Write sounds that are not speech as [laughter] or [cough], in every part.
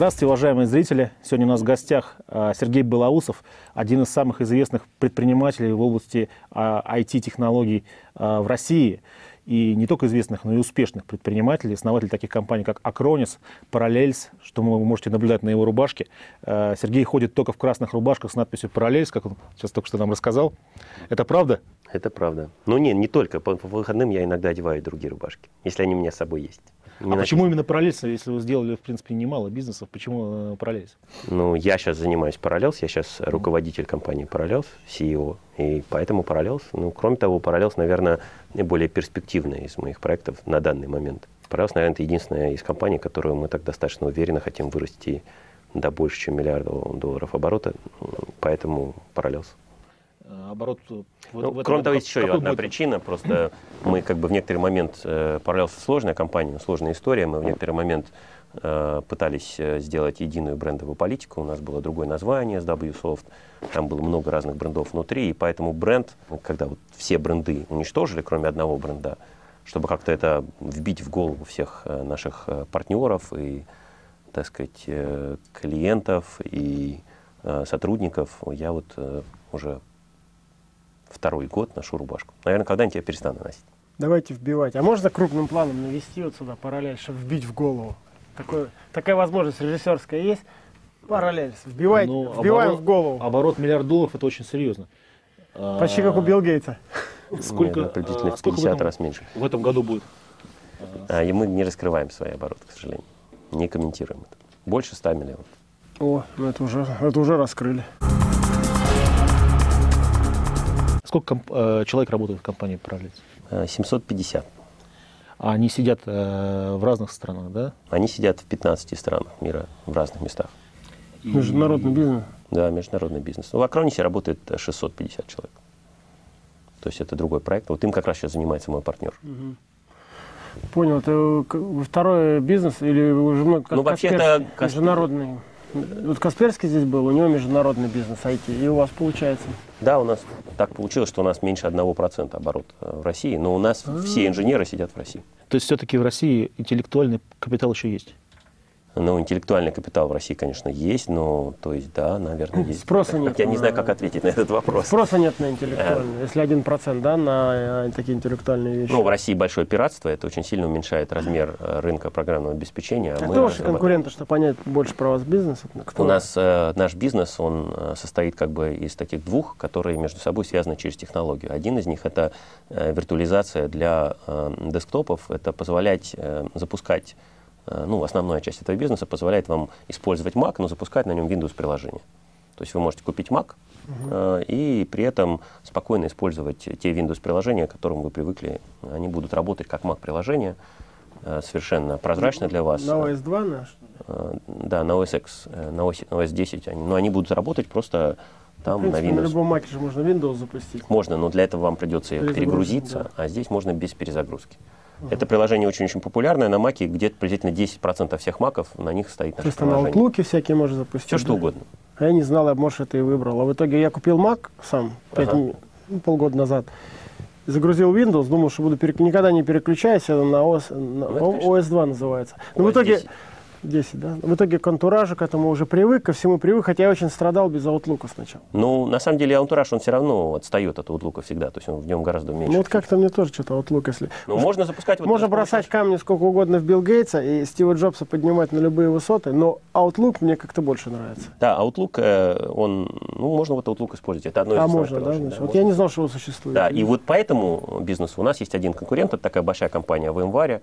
Здравствуйте, уважаемые зрители. Сегодня у нас в гостях а, Сергей Белоусов, один из самых известных предпринимателей в области IT-технологий а, а, в России. И не только известных, но и успешных предпринимателей, основатель таких компаний, как Acronis, Parallels, что вы можете наблюдать на его рубашке. Сергей ходит только в красных рубашках с надписью Parallels, как он сейчас только что нам рассказал. Это правда? Это правда. Ну не, не только. По выходным я иногда одеваю другие рубашки, если они у меня с собой есть. Не а почему именно параллельс, если вы сделали, в принципе, немало бизнесов, почему э, параллельс? Ну, я сейчас занимаюсь параллелс, я сейчас руководитель компании параллелс, CEO, и поэтому параллелс, ну, кроме того, параллелс, наверное, наиболее перспективная из моих проектов на данный момент. Параллелс, наверное, это единственная из компаний, которую мы так достаточно уверенно хотим вырасти до больше, чем миллиарда долларов оборота, поэтому параллелс. Э, оборот. Ну, в кроме того, есть еще одна будет? причина. Просто мы как бы в некоторый момент, э, Parallels сложная компания, сложная история, мы в некоторый момент э, пытались э, сделать единую брендовую политику. У нас было другое название с WSoft, там было много разных брендов внутри, и поэтому бренд, когда вот все бренды уничтожили, кроме одного бренда, чтобы как-то это вбить в голову всех наших партнеров и, так сказать, клиентов и сотрудников, я вот уже второй год ношу рубашку. Наверное, когда-нибудь я перестану носить. Давайте вбивать. А можно крупным планом навести вот сюда параллель, чтобы вбить в голову? Такой, такая возможность режиссерская есть? Параллель. Вбивай, ну, вбиваем оборот, в голову. Оборот миллиард долларов это очень серьезно. Почти как у Билл Гейтса. [laughs] Сколько, Нет, приблизительно в 50 этом, раз меньше. В этом году будет? А, и мы не раскрываем свои обороты, к сожалению. Не комментируем это. Больше 100 миллионов. О, ну это уже, это уже раскрыли. Сколько комп- э, человек работает в компании Parallels? 750. А они сидят э, в разных странах, да? Они сидят в 15 странах мира, в разных местах. Международный бизнес? Да, международный бизнес. В Акронисе работает 650 человек. То есть это другой проект. Вот им как раз сейчас занимается мой партнер. Угу. Понял. Это второй бизнес или уже много? Ну, вообще-то... Международный. Вот Касперский здесь был, у него международный бизнес IT, и у вас получается? Да, у нас так получилось, что у нас меньше 1% оборот э, в России, но у нас А-а-а. все инженеры сидят в России. То есть все-таки в России интеллектуальный капитал еще есть? Ну, интеллектуальный капитал в России, конечно, есть, но, то есть, да, наверное, есть. Спроса нет. Я не знаю, как ответить на этот вопрос. Спроса нет на интеллектуальный, если один процент, да, на э, такие интеллектуальные вещи. Ну, в России большое пиратство, это очень сильно уменьшает размер э, рынка программного обеспечения. А кто ваши конкуренты, чтобы понять больше про вас бизнес? Кто? У нас э, наш бизнес, он э, состоит как бы из таких двух, которые между собой связаны через технологию. Один из них это э, виртуализация для э, десктопов, это позволять э, запускать Э, ну, основная часть этого бизнеса позволяет вам использовать Mac, но запускать на нем Windows приложение. То есть вы можете купить Mac uh-huh. и при этом спокойно использовать те Windows приложения, к которым вы привыкли. Они будут работать как Mac приложения, э, совершенно прозрачно для вас. На OS 2 наш? Да, на OS X, на OS, на OS 10. Они, но они будут работать просто там в принципе, на Windows. На любом Mac же можно Windows запустить. Можно, но для этого вам придется перегрузиться, да. а здесь можно без перезагрузки. Это приложение очень-очень популярное на Маке, где-то приблизительно 10% всех маков на них стоит наше То есть приложение. на Outlook всякие можно запустить? Все, что угодно. А я не знал, я, может, это и выбрал. А в итоге я купил Mac сам 5, ага. ну, полгода назад. Загрузил Windows, думал, что буду перек... никогда не переключаюсь, это на OS, на... Ну, OS 2 называется. Но в итоге 10. 10, да? В итоге к антуражу к этому уже привык, ко всему привык, хотя я очень страдал без аутлука сначала. Ну, на самом деле, антураж, он все равно отстает от аутлука всегда, то есть он в нем гораздо меньше. Ну, вот как-то мне тоже что-то аутлук, если... Ну, можно запускать... Вот можно бросать камни сколько угодно в Билл Гейтса и Стива Джобса поднимать на любые высоты, но аутлук мне как-то больше нравится. Да, аутлук, э, он... Ну, можно вот аутлук использовать, это одно из А можно, да? Значит, да вот можно. я не знал, что он существует. Да, и вот по этому бизнесу у нас есть один конкурент, это такая большая компания в январе,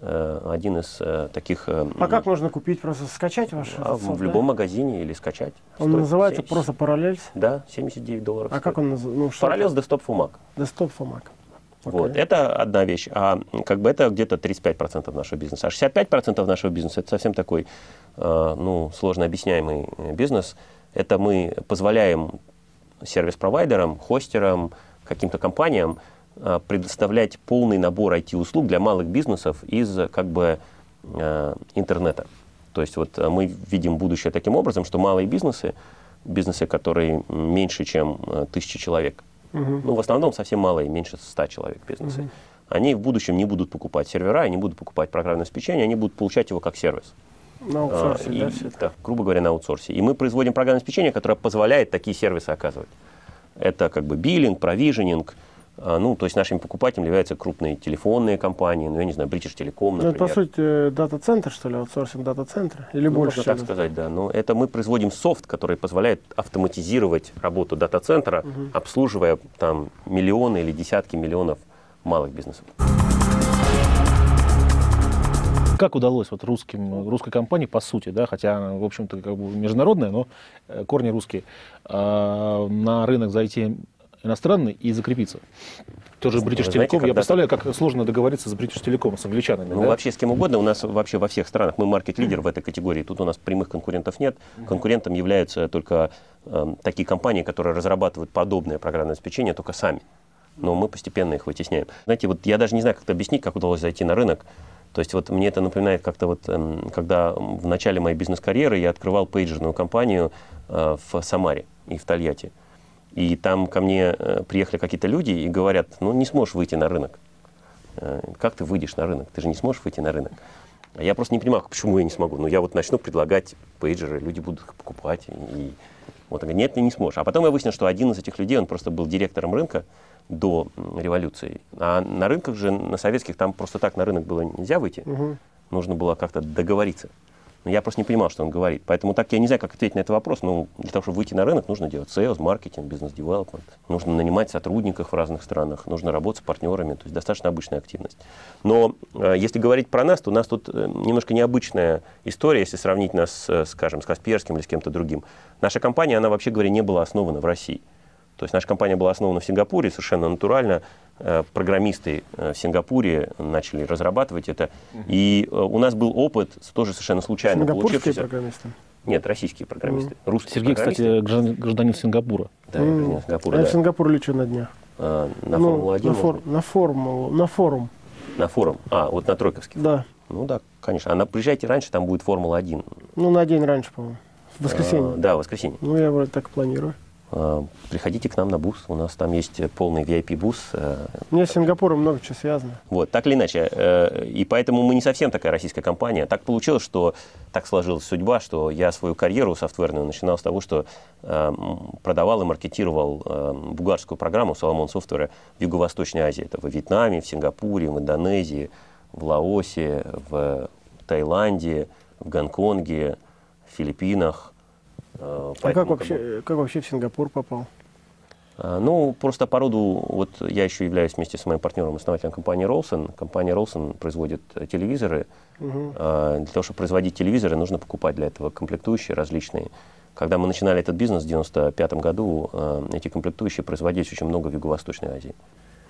один из э, таких... Э, а как можно купить? Просто скачать ваш а, В любом магазине или скачать. Он называется 70, просто Parallels? Да, 79 долларов. А стоит. как он называется? Ну, Parallels Desktop for Mac. Desktop for Mac. Okay. Вот, это одна вещь, а как бы это где-то 35% нашего бизнеса. А 65% нашего бизнеса это совсем такой, ну, сложно объясняемый бизнес. Это мы позволяем сервис-провайдерам, хостерам, каким-то компаниям Э, предоставлять полный набор IT-услуг для малых бизнесов из как бы э, интернета. То есть вот э, мы видим будущее таким образом, что малые бизнесы, бизнесы, которые меньше, чем тысячи человек, угу. ну в основном совсем малые, меньше 100 человек бизнесы, угу. они в будущем не будут покупать сервера, они будут покупать программное обеспечение, они будут получать его как сервис. На аутсорсе, А, и, да, все это? да, грубо говоря, на аутсорсе. И мы производим программное обеспечение, которое позволяет такие сервисы оказывать. Это как бы биллинг, провиженинг. А, Ну, то есть нашими покупателями являются крупные телефонные компании, ну, я не знаю, British Telecom, Ну, это, например. по сути, э, дата-центр, что ли, аутсорсинг дата-центра? Или Ну, больше? можно так сказать, да. Но это мы производим софт, который позволяет автоматизировать работу дата-центра, обслуживая там миллионы или десятки миллионов малых бизнесов. Как удалось вот русским, русской компании, по сути, да, хотя она, в общем-то, как бы международная, но э, корни русские, а, на рынок зайти иностранный и закрепиться? Тоже British Telecom. Я представляю, как сложно договориться с British Telecom, с англичанами. Ну, да? вообще с кем угодно. У нас вообще во всех странах мы маркет-лидер в этой категории. Тут у нас прямых конкурентов нет. Конкурентом являются только эм, такие компании, которые разрабатывают подобное программное обеспечение только сами. Но мы постепенно их вытесняем. Знаете, вот я даже не знаю, как это объяснить, как удалось зайти на рынок. То есть вот мне это напоминает как-то вот, эм, когда в начале моей бизнес-карьеры я открывал пейджерную компанию э, в Самаре и в Тольятти. И там ко мне э, приехали какие-то люди и говорят, ну не сможешь выйти на рынок. Э, Как ты выйдешь на рынок? Ты же не сможешь выйти на рынок. А я просто не понимаю, почему я не смогу. Ну, я вот начну предлагать пейджеры, люди будут их покупать. И вот он говорит, нет, ты не сможешь. А потом я выяснил, что один из этих людей, он просто был директором рынка до революции. А на рынках же, на советских, там просто так на рынок было нельзя выйти. Мгм. Нужно было как-то договориться. Но я просто не понимал, что он говорит. Поэтому так я не знаю, как ответить на этот вопрос. Ну, для того, чтобы выйти на рынок, нужно делать sales, маркетинг, бизнес-девелопмент. Нужно нанимать сотрудников в разных странах, нужно работать с партнерами. То есть достаточно обычная активность. Но э, если говорить про нас, то у нас тут э, немножко необычная история, если сравнить нас, с, скажем, с Касперским или с кем-то другим. Наша компания, она вообще говоря, не была основана в России. То есть наша компания была основана в Сингапуре совершенно натурально. Э, Программисты э, в Сингапуре начали разрабатывать это. И э, у нас был опыт, тоже совершенно случайно Сингапурские получившийся. программисты. Нет, российские программисты. Русские Сергей, программисты. кстати, граждан- гражданин Сингапура. Да, я М. президент Сингапура, Я да. в Сингапур лечу на днях. А, на Ну, Формулу-1, на, фор- на формулу, на форум. на форум. А, вот на Тройковский. Да. Ну да, конечно. А на, приезжайте раньше, там будет Формула-1. Ну, на день раньше, по-моему. В воскресенье. А, да, в воскресенье. Ну, я вроде так планирую. А, приходите к нам на бус. У нас там есть э, полный VIP-бус. э, меня с Сингапуром много чего связано. Вот, так или иначе. э, И поэтому мы не совсем такая российская компания. Так получилось, что так сложилась судьба, что я свою карьеру софтверную начинал с того, что э, продавал и маркетировал э, бугарскую программу Solomon Software в Юго-Восточной Азии. Это во Вьетнаме, в Сингапуре, в Индонезии, в Лаосе, в Таиланде, в Гонконге, в Филиппинах. Э, А как поэтому, как бы, вообще, как вообще в Сингапур попал? а, Ну, просто по роду, вот я еще являюсь вместе с моим партнером, основателем компании Rolson. Компания Rolson производит э, телевизоры. А, Для того, чтобы производить телевизоры, нужно покупать для этого комплектующие различные. Когда мы начинали этот бизнес в 1995 году, э, эти комплектующие производились очень много в Юго-Восточной Азии.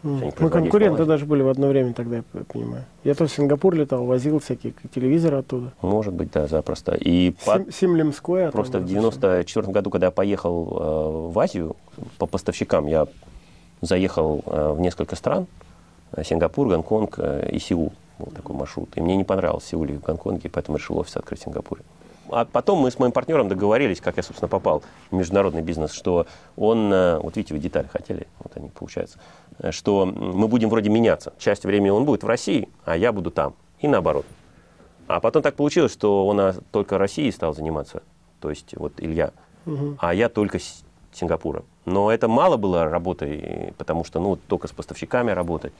Они Мы конкуренты в даже были в одно время тогда, я понимаю. Я то в Сингапур летал, возил всякие телевизоры оттуда. Может быть, да, запросто. И по- Сим, Симлем Сквер. просто в это 94 году, когда я поехал э, в Азию по поставщикам, я заехал э, в несколько стран. Э, Сингапур, Гонконг э, и Сеул. Был такой маршрут. И мне не понравился Сеул и в Гонконге, поэтому решил офис открыть в Сингапуре. А потом мы с моим партнером договорились, как я, собственно, попал в международный бизнес, что он, э, вот видите, вы детали хотели, вот они получаются, э, что мы будем вроде меняться. Часть времени он будет в России, а я буду там. И наоборот. А потом так получилось, что он а, только Россией стал заниматься, то есть вот Илья, Мгм. а я только Сингапура. Но это мало было работой, потому что ну, только с поставщиками работать.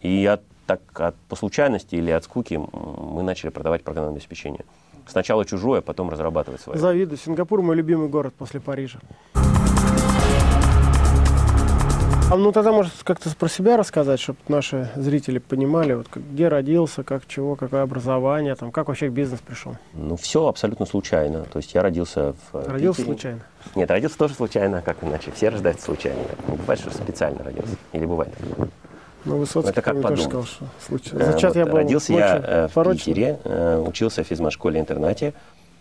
И от, так, от, по случайности или от скуки мы начали продавать программное обеспечение. Сначала чужое, потом разрабатывать свое. Завидую. Сингапур мой любимый город после Парижа. А ну тогда, может, как-то про себя рассказать, чтобы наши зрители понимали, вот где родился, как чего, какое образование, там, как вообще бизнес пришел. Ну, все абсолютно случайно. То есть я родился в э, Родился Питере. случайно. Нет, родился тоже случайно, а как иначе. Все рождаются случайно. Не бывает, что специально родился. Или бывает. Ну, Высоцкий Это как подумать. сказал, что случайно. Э, Зачат вот я был родился я э, в порочно. Питере, э, учился в физмат-школе-интернате,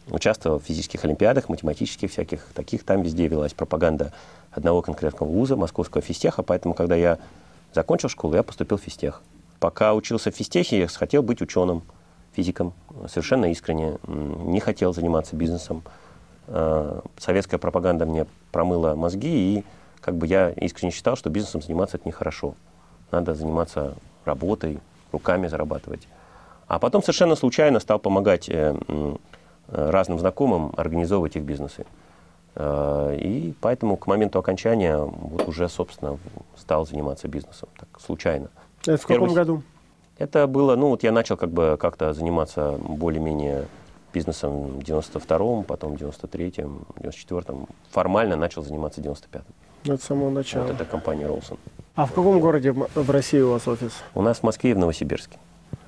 участвовал в физических олимпиадах, математических всяких таких. Там везде велась пропаганда одного конкретного вуза, московского физтеха. Поэтому, когда я закончил школу, я поступил в физтех. Пока учился в физтехе, я хотел быть ученым, физиком, совершенно искренне. Не хотел заниматься бизнесом. Советская пропаганда мне промыла мозги, и как бы я искренне считал, что бизнесом заниматься это нехорошо. Надо заниматься работой, руками зарабатывать. А потом совершенно случайно стал помогать э, м, разным знакомым организовывать их бизнесы. И поэтому к моменту окончания вот уже, собственно, стал заниматься бизнесом, так случайно. Это в каком Первый... году? Это было, ну вот я начал как бы как-то заниматься более-менее бизнесом в 92-м, потом в 93-м, 94-м. Формально начал заниматься в 95-м. Это с самого начала. Вот это компания Ролсон. А в каком городе в России у вас офис? У нас в Москве и в Новосибирске.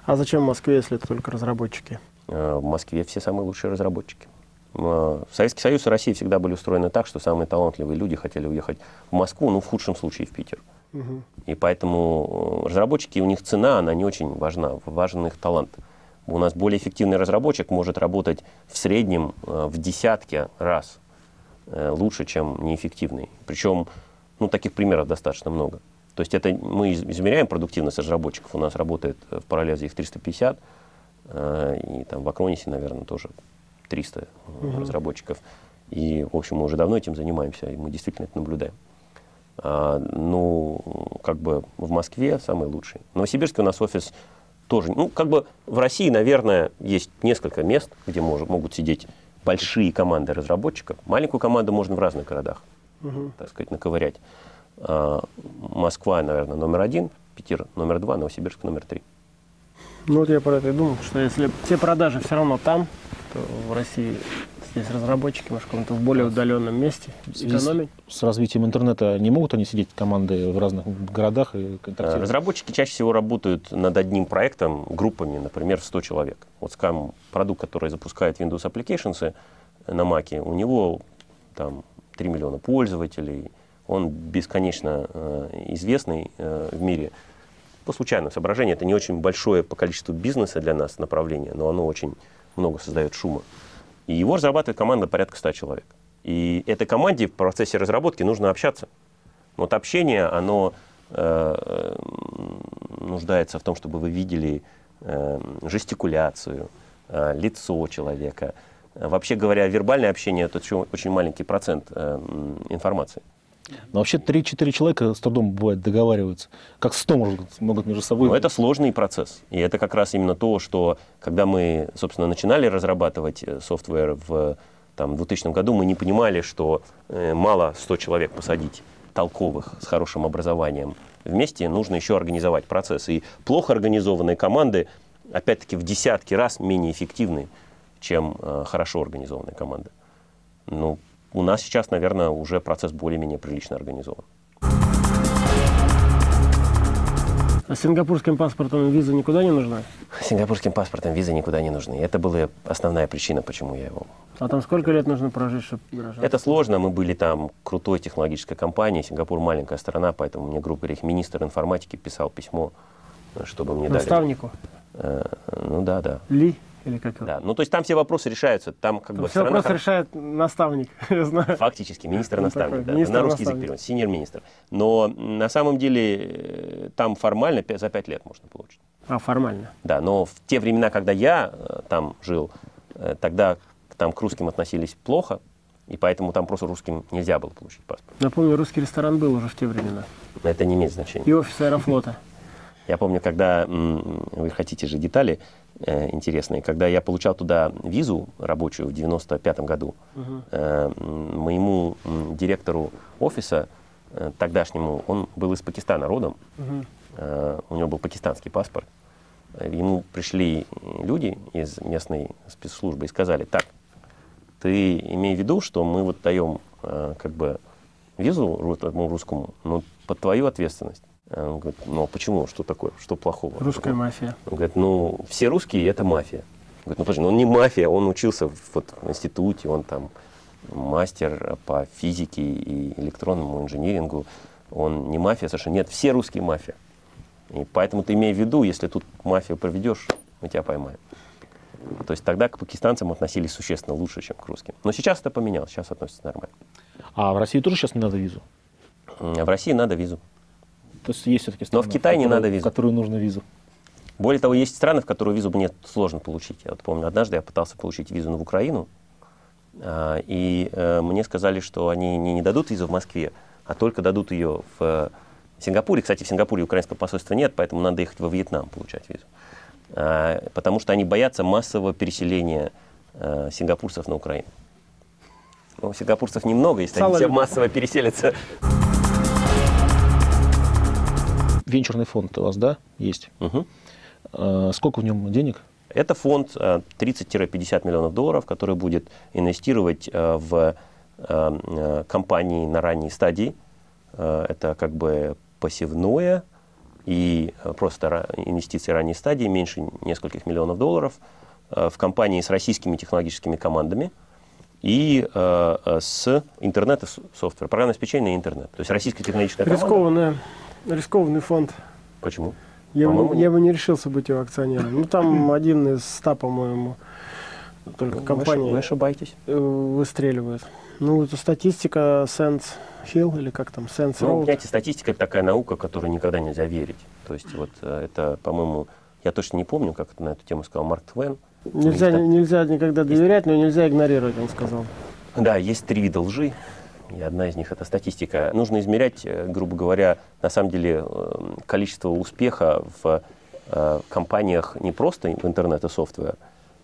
А зачем в Москве, если это только разработчики? Э, в Москве все самые лучшие разработчики. Э, Советский Союз и Россия всегда были устроены так, что самые талантливые люди хотели уехать в Москву, ну, в худшем случае в Питер. Угу. И поэтому э, разработчики, у них цена, она не очень важна, важен их талант. У нас более эффективный разработчик может работать в среднем в десятки раз лучше, чем неэффективный. Причем, ну, таких примеров достаточно много. То есть это мы измеряем продуктивность разработчиков. У нас работает в параллезе их 350, и там в Акронисе, наверное, тоже 300 угу. разработчиков. И, в общем, мы уже давно этим занимаемся, и мы действительно это наблюдаем. А, ну, как бы в Москве самый лучший. В Новосибирске у нас офис тоже. Ну, как бы в России, наверное, есть несколько мест, где мож, могут сидеть большие команды разработчиков. Маленькую команду можно в разных городах, угу. так сказать, наковырять. А, Москва, наверное, номер один, Питер номер два, Новосибирск номер три. Ну вот я про это и думал, что если все продажи все равно там, то в России здесь разработчики, может, в каком-то более удаленном месте экономить. С развитием интернета не могут они сидеть команды в разных городах и контактировать? Разработчики чаще всего работают над одним проектом группами, например, в 100 человек. Вот, скажем, продукт, который запускает Windows Applications на Mac, у него там 3 миллиона пользователей, он бесконечно э, известный э, в мире. По случайному соображению, это не очень большое по количеству бизнеса для нас направление, но оно очень много создает шума. И его разрабатывает команда порядка 100 человек. И этой команде в процессе разработки нужно общаться. Вот общение, оно э, нуждается в том, чтобы вы видели э, жестикуляцию, э, лицо человека. Вообще говоря, вербальное общение – это очень маленький процент э, информации. Но вообще 3-4 человека с трудом бывает договариваются. Как 100 могут, могут между собой. Но это сложный процесс. И это как раз именно то, что когда мы, собственно, начинали разрабатывать э, софтвер в там, 2000 году, мы не понимали, что э, мало 100 человек посадить толковых, с хорошим образованием. Вместе нужно еще организовать процесс. И плохо организованные команды, опять-таки, в десятки раз менее эффективны, чем э, хорошо организованные команды. Ну, у нас сейчас, наверное, уже процесс более-менее прилично организован. А сингапурским паспортом виза никуда не нужна? Сингапурским паспортом виза никуда не нужны. Это была основная причина, почему я его... А там сколько лет нужно прожить, чтобы гражданство? Это сложно. Мы были там крутой технологической компанией. Сингапур маленькая страна, поэтому мне, грубо говоря, министр информатики писал письмо, чтобы мне Наставнику? дали... Наставнику? Э, ну да, да. Ли? Или как да, ну то есть там все вопросы решаются. Там как бы все вопросы хор... решает наставник, [laughs] я знаю. Фактически, министр-наставник, да, на русский язык перевод, синьор-министр. Но на самом деле э, там формально за пять лет можно получить. А, формально? Да, но в те времена, когда я э, там жил, э, тогда там к русским относились плохо, и поэтому там просто русским нельзя было получить паспорт. Напомню, русский ресторан был уже в те времена. Это не имеет значения. И офис аэрофлота. Я помню, когда вы хотите же детали э, интересные, когда я получал туда визу рабочую в 95 году, угу. э, моему э, директору офиса э, тогдашнему, он был из Пакистана родом, угу. э, у него был пакистанский паспорт. Ему пришли люди из местной спецслужбы и сказали, так, ты имей в виду, что мы вот даем э, как бы визу русскому, но под твою ответственность. Э, он говорит, ну а почему? Что такое? Что плохого? Русская мафия. Он говорит, ну все русские это мафия. Он говорит, ну подожди, ну он не мафия, он учился в, вот, в институте, он там мастер по физике и электронному инжинирингу. Он не мафия совершенно. Нет, все русские мафия. И поэтому ты имей в виду, если тут мафию проведешь, мы тебя поймаем. То есть тогда к пакистанцам относились существенно лучше, чем к русским. Но сейчас это поменялось, сейчас относятся нормально. А в России тоже сейчас не надо визу? В России надо визу. То есть есть все-таки страны, Но в Китае не надо визу. В которую нужно визу. Более того, есть страны, в которые визу мне сложно получить. Я вот помню, однажды я пытался получить визу в Украину, а, и э, мне сказали, что они не, не дадут визу в Москве, а только дадут ее в Сингапуре. Кстати, в Сингапуре украинского посольства нет, поэтому надо ехать во Вьетнам получать визу. А, потому что они боятся массового переселения э, сингапурцев на Украину. Ну, сингапурцев немного, если Сало они все массово переселятся. Венчурный фонд у вас, да, есть? Угу. Сколько в нем денег? Это фонд 30-50 миллионов долларов, который будет инвестировать в компании на ранней стадии. Это как бы посевное и просто инвестиции ранней стадии, меньше нескольких миллионов долларов, в компании с российскими технологическими командами и э, с интернет и софтвер, программное обеспечение и интернет. То есть российская технологическая команда. Рискованная, рискованный фонд. Почему? Я, бы, я бы не решился быть его акционером. Ну, там [clears throat] один из ста, по-моему, только ну, компаний вы ошибаетесь. Э, выстреливает. Ну, это статистика Sense Hill или как там, Sense ну, Road. Понимаете, статистика – это такая наука, которой никогда нельзя верить. То есть вот э, это, по-моему, я точно не помню, как на эту тему сказал Марк Твен. Нельзя, есть, нельзя никогда доверять, но нельзя игнорировать, он сказал. Да, есть три вида лжи. И одна из них это статистика. Нужно измерять, э, грубо говоря, на самом деле э, количество успеха в э, компаниях не просто в интернет и софтвер,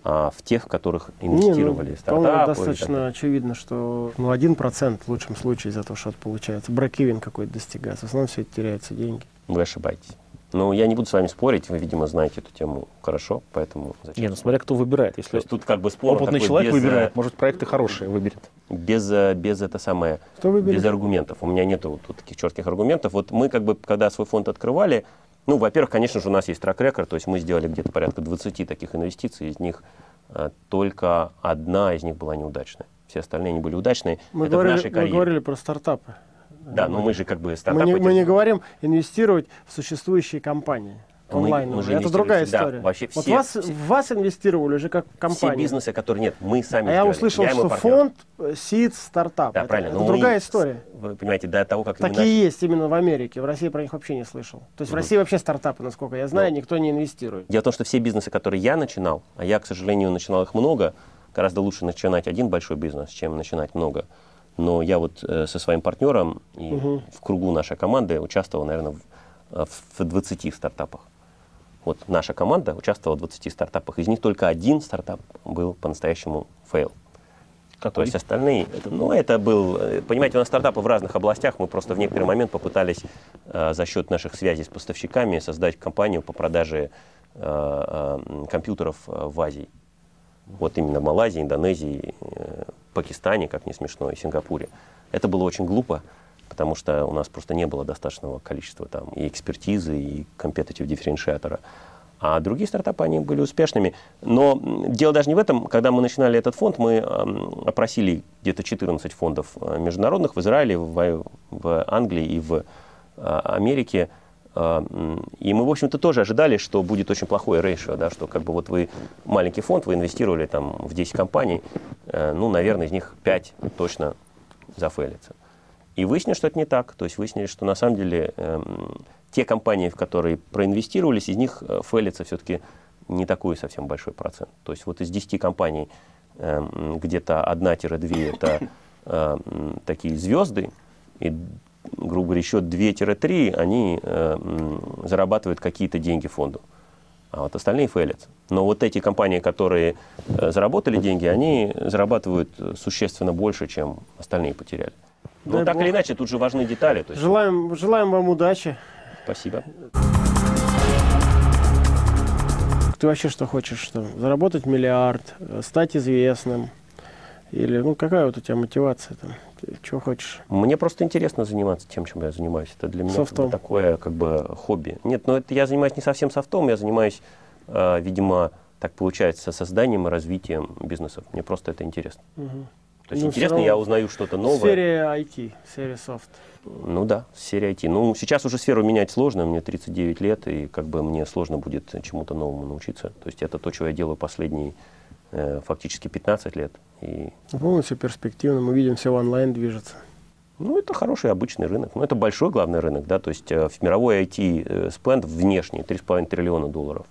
а в тех, в которых инвестировали не, ну, стартапы. достаточно очевидно, что ну, 1% в лучшем случае из этого что-то получается. Бракивен какой-то достигается. В основном все это теряются деньги. Вы ошибаетесь. Ну, я не буду с вами спорить, вы, видимо, знаете эту тему хорошо, поэтому зачем? Не, ну смотря кто выбирает. Если То есть тут как бы спор опытный человек без, выбирает, может проекты хорошие выберет. Без, без это самое, кто выберет? без аргументов. У меня нету тут таких четких аргументов. Вот мы как бы, когда свой фонд открывали, ну, во-первых, конечно же, у нас есть трек-рекорд, то есть мы сделали где-то порядка 20 таких инвестиций, из них а, только одна из них была неудачная. Все остальные не были удачные. Мы, это говорили, в нашей карьере. мы говорили про стартапы. Да, но мы же как бы стартапы... Мы не, мы не говорим инвестировать в существующие компании онлайн. Мы, мы это другая история. Вообще вот все, вас, все, вас инвестировали уже как компания. Все бизнесы, которые нет, мы сами А я услышал, я что фонд СИД стартап. Да, это, правильно. Это другая мы, история. Вы понимаете, до того, как Такие начали... есть именно в Америке. В России про них вообще не слышал. То есть угу. в России вообще стартапы, насколько я знаю, ну, никто не инвестирует. Дело в том, что все бизнесы, которые я начинал, а я, к сожалению, начинал их много, гораздо лучше начинать один большой бизнес, чем начинать много. Но я вот э, со своим партнером и угу. в кругу нашей команды участвовал, наверное, в, в 20 стартапах. Вот наша команда участвовала в 20 стартапах. Из них только один стартап был по-настоящему fail. Какой? То есть остальные, ну это был, э, понимаете, у нас стартапы в разных областях, мы просто в некоторый момент попытались э, за счет наших связей с поставщиками создать компанию по продаже э, э, компьютеров э, в Азии. Вот именно в Малайзии, Индонезии, э, Пакистане, как не смешно, и Сингапуре. Это было очень глупо, потому что у нас просто не было достаточного количества там и экспертизы, и компетитив дифференциатора. А другие стартапы, они были успешными. Но дело даже не в этом. Когда мы начинали этот фонд, мы опросили где-то 14 фондов э, международных в Израиле, в, Англии и в а, Америке. А, и мы, в общем-то, тоже ожидали, что будет очень плохое рейшо, да, что как бы вот вы маленький фонд, вы инвестировали там в 10 компаний, э, ну, наверное, из них 5 точно зафейлится. И выяснили, что это не так. То есть выяснили, что на самом деле э, те компании, в которые проинвестировались, из них э, фейлится все-таки не такой совсем большой процент. То есть вот из 10 компаний э, где-то 1-2 это э, такие звезды, и грубо говоря, еще 2-3, они э, зарабатывают какие-то деньги фонду. А вот остальные фейлят. Но вот эти компании, которые э, заработали деньги, они зарабатывают существенно больше, чем остальные потеряли. Но так Бог. или иначе, тут же важны детали. То есть... желаем, желаем вам удачи. Спасибо. Ты вообще что хочешь? Что? Заработать миллиард, стать известным? Или ну какая вот у тебя мотивация там? Чего хочешь? Мне просто интересно заниматься тем, чем я занимаюсь. Это для меня как бы, такое как бы хобби. Нет, но это я занимаюсь не совсем софтом, я занимаюсь, э, видимо, так получается, созданием и развитием бизнесов. Мне просто это интересно. Угу. То есть ну, интересно, я узнаю что-то новое. Сфере IT, сфере софт. Ну да, сфере IT. Ну, сейчас уже сферу менять сложно, мне 39 лет, и как бы мне сложно будет чему-то новому научиться. То есть это то, что я делаю последние фактически 15 лет. И... Полностью перспективно, мы видим, все онлайн движется. Ну, это хороший обычный рынок. Ну, это большой главный рынок, да, то есть э, в мировой IT-спенд э, внешний 3,5 триллиона долларов,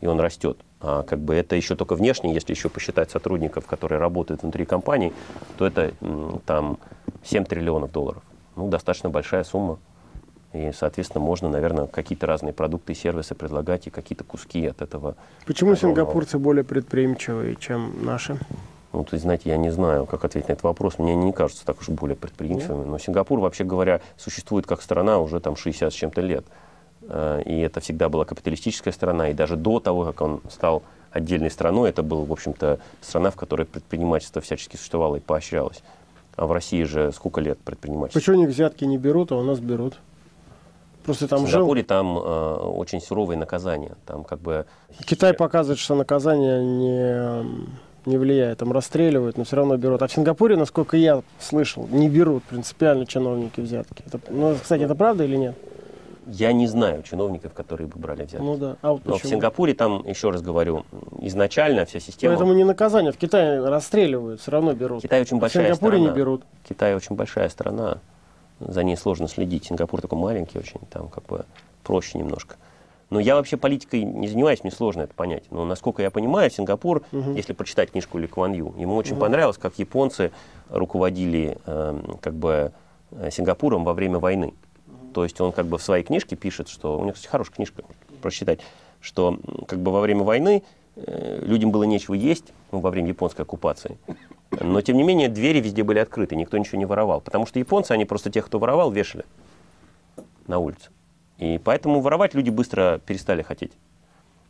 и он растет. А как бы это еще только внешний, если еще посчитать сотрудников, которые работают внутри компании, то это там 7 триллионов долларов. Ну, достаточно большая сумма. И, соответственно, можно, наверное, какие-то разные продукты и сервисы предлагать и какие-то куски от этого. Почему сингапурцы более предприимчивые, чем наши? Ну, то есть, знаете, я не знаю, как ответить на этот вопрос. Мне не кажется так уж более предприимчивыми. Но Сингапур, вообще говоря, существует как страна уже там 60 с чем-то лет. Э, и это всегда была капиталистическая страна. И даже до того, как он стал отдельной страной, это была, в общем-то, страна, в которой предпринимательство всячески существовало и поощрялось. А в России же сколько лет предпринимательства? Почему у них взятки не берут, а у нас берут? Просто там в Сингапуре жил. там э, очень суровые наказания. Там как бы... Китай показывает, что наказание не, не влияет. Там расстреливают, но все равно берут. А в Сингапуре, насколько я слышал, не берут принципиально чиновники взятки. Это, ну, кстати, это правда или нет? Я не знаю чиновников, которые бы брали взятки. Ну да. А вот Но в Сингапуре там, еще раз говорю, изначально вся система... Поэтому не наказание. В Китае расстреливают, все равно берут. Китай очень большая страна. В Сингапуре страна. не берут. Китай очень большая страна за ней сложно следить. Сингапур такой маленький очень, там как бы проще немножко. Но я вообще политикой не занимаюсь, мне сложно это понять. Но насколько я понимаю, Сингапур, угу. если прочитать книжку Ли Куан Ю, ему очень угу. понравилось, как японцы руководили э, как бы э, Сингапуром во время войны. Угу. То есть он как бы в своей книжке пишет, что у него, кстати, хорошая книжка, прочитать, что как бы во время войны э, людям было нечего есть ну, во время японской оккупации. Но, тем не менее, двери везде были открыты, никто ничего не воровал. Потому что японцы, они просто тех, кто воровал, вешали на улице. И поэтому воровать люди быстро перестали хотеть.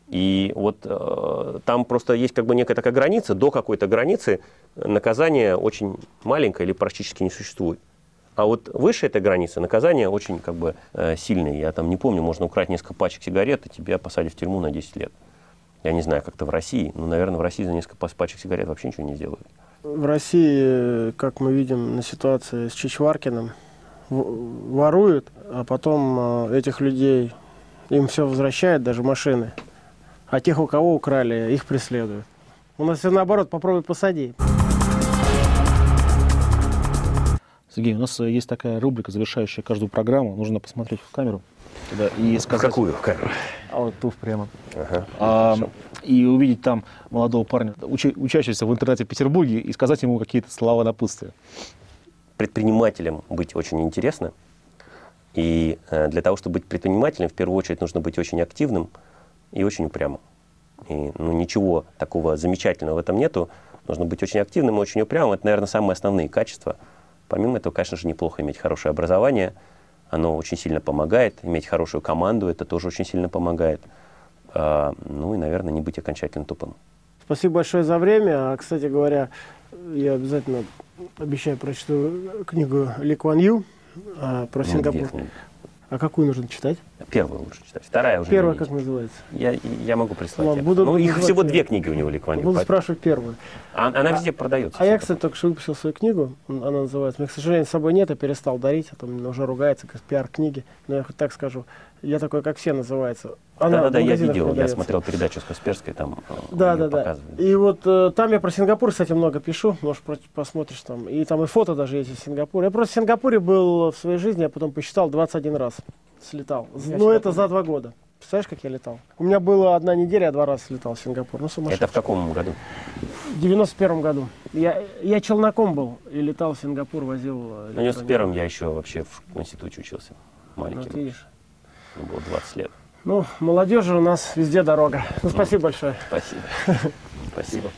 И вот э, там просто есть как бы некая такая граница, до какой-то границы наказание очень маленькое или практически не существует. А вот выше этой границы наказание очень как бы э, сильное. Я там не помню, можно украть несколько пачек сигарет, и тебя посадят в тюрьму на 10 лет. Я не знаю, как это в России, но, наверное, в России за несколько пачек сигарет вообще ничего не сделают. В России, как мы видим на ситуации с Чичваркиным, воруют, а потом а, этих людей, им все возвращают, даже машины. А тех, у кого украли, их преследуют. У нас все наоборот, попробуй посади. Сергей, у нас есть такая рубрика, завершающая каждую программу. Нужно посмотреть в камеру. Туда, и сказать... В какую камеру? А вот тут прямо. Ага, а, и увидеть там молодого парня, уча- учащегося в интернете в Петербурге, и сказать ему какие-то слова напутствия. Предпринимателем быть очень интересно. И э, для того, чтобы быть предпринимателем, в первую очередь нужно быть очень активным и очень упрямым. И ну, ничего такого замечательного в этом нету. Нужно быть очень активным и очень упрямым. Это, наверное, самые основные качества. Помимо этого, конечно же, неплохо иметь хорошее образование – оно очень сильно помогает. Иметь хорошую команду, это тоже очень сильно помогает. А, ну и, наверное, не быть окончательно тупым. Спасибо большое за время. А, кстати говоря, я обязательно обещаю прочту книгу Ли Куан Ю а, про ну, Сингапур. А какую нужно читать? Первую лучше читать. Вторая уже Первая как называется? Я, я могу прислать. Ладно, буду ну, их всего две книги у него Ликвани. Буду спрашивать первую. А, она везде а, продается. А я, кстати, только что выпустил свою книгу. Она называется. Мне, к сожалению, с собой нет, я перестал дарить. А то уже ругается, как пиар-книги. Но я хоть так скажу. Я такой, как все называется. Она да, да, я видел, продается. я смотрел передачу с Касперской, там да, да, да. И вот э, там я про Сингапур, кстати, много пишу, может, посмотришь там. И там и фото даже есть из Сингапура. Я просто в Сингапуре был в своей жизни, я потом посчитал 21 раз слетал. Ну, это за два года. Представляешь, как я летал? У меня была одна неделя, я два раза слетал в Сингапур. Ну, Это в каком году? В 91 году. Я, я челноком был и летал в Сингапур, возил... Э, в 91 я еще вообще в институте учился. Маленький. Ну, видишь. Мне было 20 лет. Ну, молодежи у нас везде дорога. Ну, спасибо большое. Спасибо. [laughs] Спасибо.